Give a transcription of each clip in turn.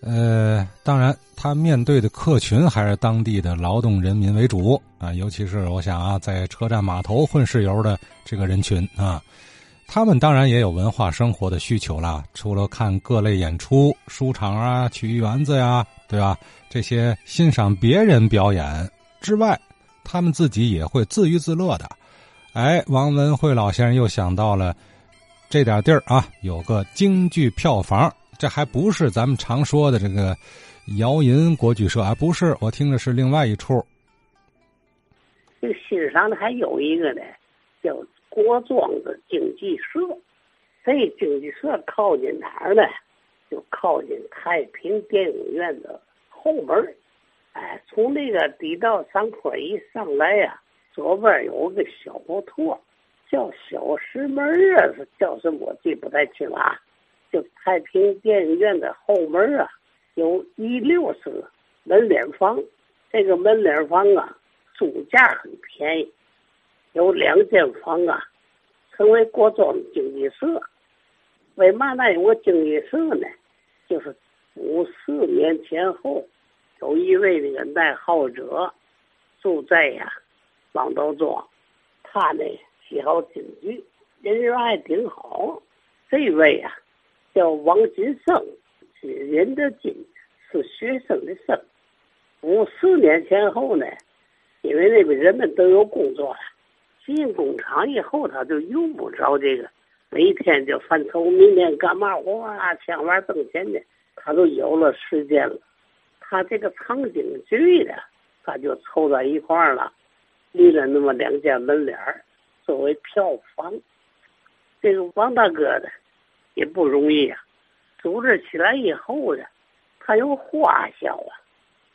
呃，当然，他面对的客群还是当地的劳动人民为主啊，尤其是我想啊，在车站码头混事游的这个人群啊，他们当然也有文化生活的需求啦。除了看各类演出、书场啊、曲艺园子呀，对吧？这些欣赏别人表演之外，他们自己也会自娱自乐的。哎，王文慧老先生又想到了这点地儿啊，有个京剧票房。这还不是咱们常说的这个姚银国剧社啊，不是，我听的是另外一处。这个欣赏的还有一个呢，叫国庄子经济社。这经济社靠近哪儿呢？就靠近太平电影院的后门哎，从那个地道上坡一上来呀，左边有个小胡同，叫小石门啊，是叫什么？我记不太清啊。就太平电影院的后门啊，有一六室门脸房，这个门脸房啊，租价很便宜，有两间房啊，成为国庄经济社。为嘛那有个经济社呢？就是五四年前后，有一位那个爱好者住在呀王道庄，他呢喜好京剧，人缘还挺好。这位啊。叫王金生，金人的金是学生的生。五四年前后呢，因为那个人们都有工作了，进工厂以后他就用不着这个，每天就犯愁明天干嘛哇，千万挣钱的，他都有了时间了。他这个唱京剧的，他就凑在一块儿了，立了那么两间门脸儿作为票房。这个王大哥的。也不容易啊！组织起来以后呢，他有花销啊，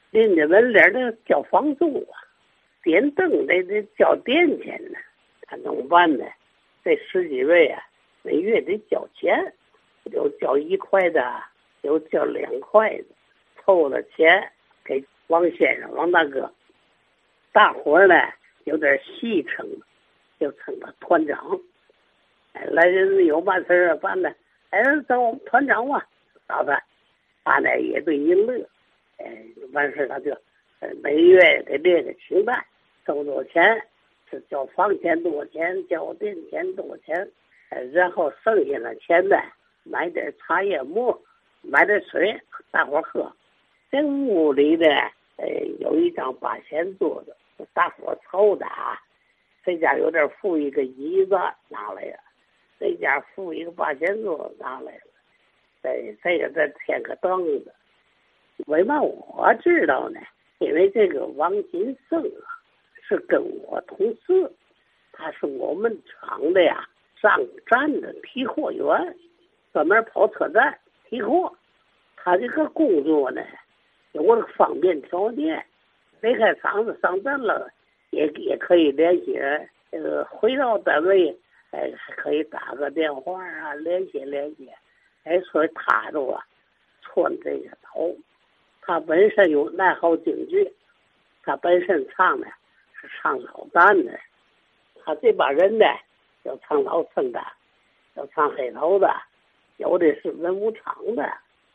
人家门脸得交房租啊，点灯得得交电钱呢，他怎么办呢？这十几位啊，每月得交钱，有交一块的，有交两块的，凑了钱给王先生、王大哥，大伙儿呢有点戏称，就称他团长。来人有办事啊办的。哎，找我们团长嘛，咋办，他呢也对你乐，哎，完事他就，每月给列个清单，挣多钱，是交房钱多钱，交电钱多钱，然后剩下的钱呢，买点茶叶沫，买点水，大伙喝。这屋里呢，呃，有一张八仙桌子，大伙凑的啊，谁家有点富裕，个椅子拿。家付一个八仙桌拿来了，再再给再添个凳子。为嘛我知道呢？因为这个王金生啊，是跟我同事，他是我们厂的呀上站的提货员，专门跑车站提货。他这个工作呢，有个方便条件，离开厂子上站了，也也可以联系呃回到单位。哎，还可以打个电话啊，联系联系。哎，说他都啊，穿这个头，他本身有爱好京剧，他本身唱的是唱老旦的，他这帮人呢，要唱老生的，要唱黑头的，有的是文武场的。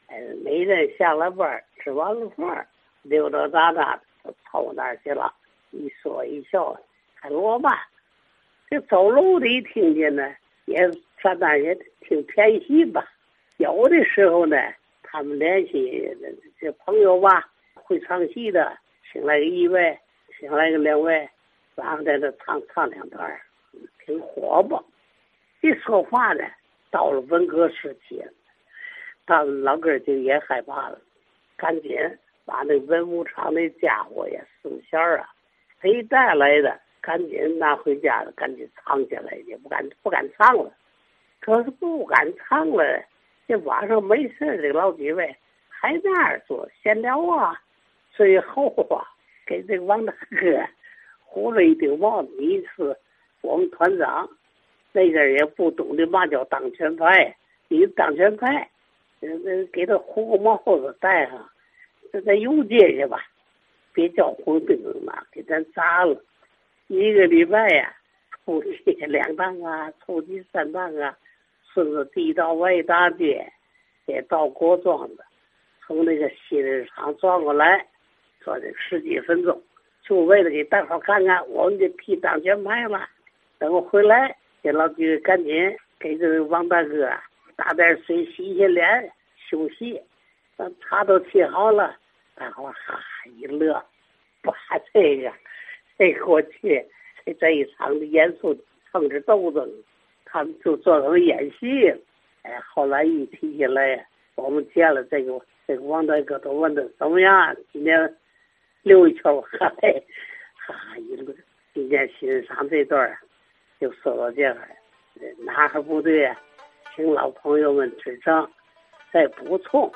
哎，每人下了班吃完了饭，溜溜达达就凑那儿去了，一说一笑，还罗曼。这走路的一听见呢，也上那也挺便宜吧。有的时候呢，他们联系这朋友吧，会唱戏的，请来个一位，请来个两位，然后在这唱唱两段，挺火爆。一说话呢，到了文革时期，他们老哥就也害怕了，赶紧把那文武场那家伙呀、丝线啊，谁带来的？赶紧拿回家了，赶紧藏起来，也不敢不敢唱了。可是不敢唱了，这晚上没事这老几位还在那儿做闲聊啊。最后啊，给这个王大哥糊了一顶帽子。一次，我们团长那阵也不懂得嘛叫当权派，你当权派，那给他糊个帽子戴上，这再游街去吧，别叫红兵嘛，给咱砸了。一个礼拜呀，出去两趟啊，出去三趟啊，顺着地道外大街，也到国庄子，从那个新市场转过来，转这十几分钟，就为了给大伙看看我们这批当全卖了。等我回来，给老弟赶紧给这个王大哥打点水，洗洗脸，休息。把茶都沏好了，大伙哈哈一乐，把这个，这过去这一场的严肃政治斗争，他们就做成演戏。哎，后来一提起来，我们见了这个这个王大哥，都问的怎么样？今天溜一圈，哈嘿，哈哈一路。今天欣赏这段就说到这儿，哪还不对？请老朋友们指正，再补充。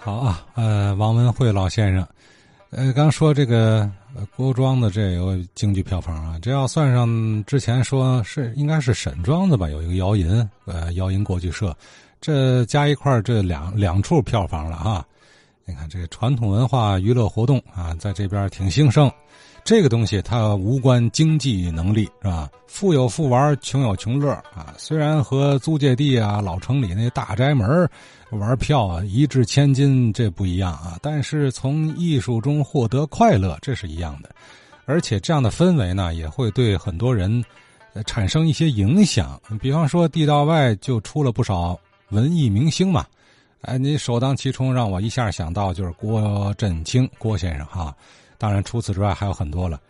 好啊，呃，王文慧老先生，呃，刚说这个郭庄的这有京剧票房啊，这要算上之前说是应该是沈庄子吧，有一个姚银，呃，姚银国剧社，这加一块这两两处票房了啊。你看这个传统文化娱乐活动啊，在这边挺兴盛。这个东西它无关经济能力是吧？富有富玩，穷有穷乐啊。虽然和租界地啊、老城里那大宅门玩票啊一掷千金这不一样啊，但是从艺术中获得快乐这是一样的。而且这样的氛围呢，也会对很多人产生一些影响。比方说地道外就出了不少文艺明星嘛。哎，你首当其冲让我一下想到就是郭振清郭先生哈。当然，除此之外还有很多了。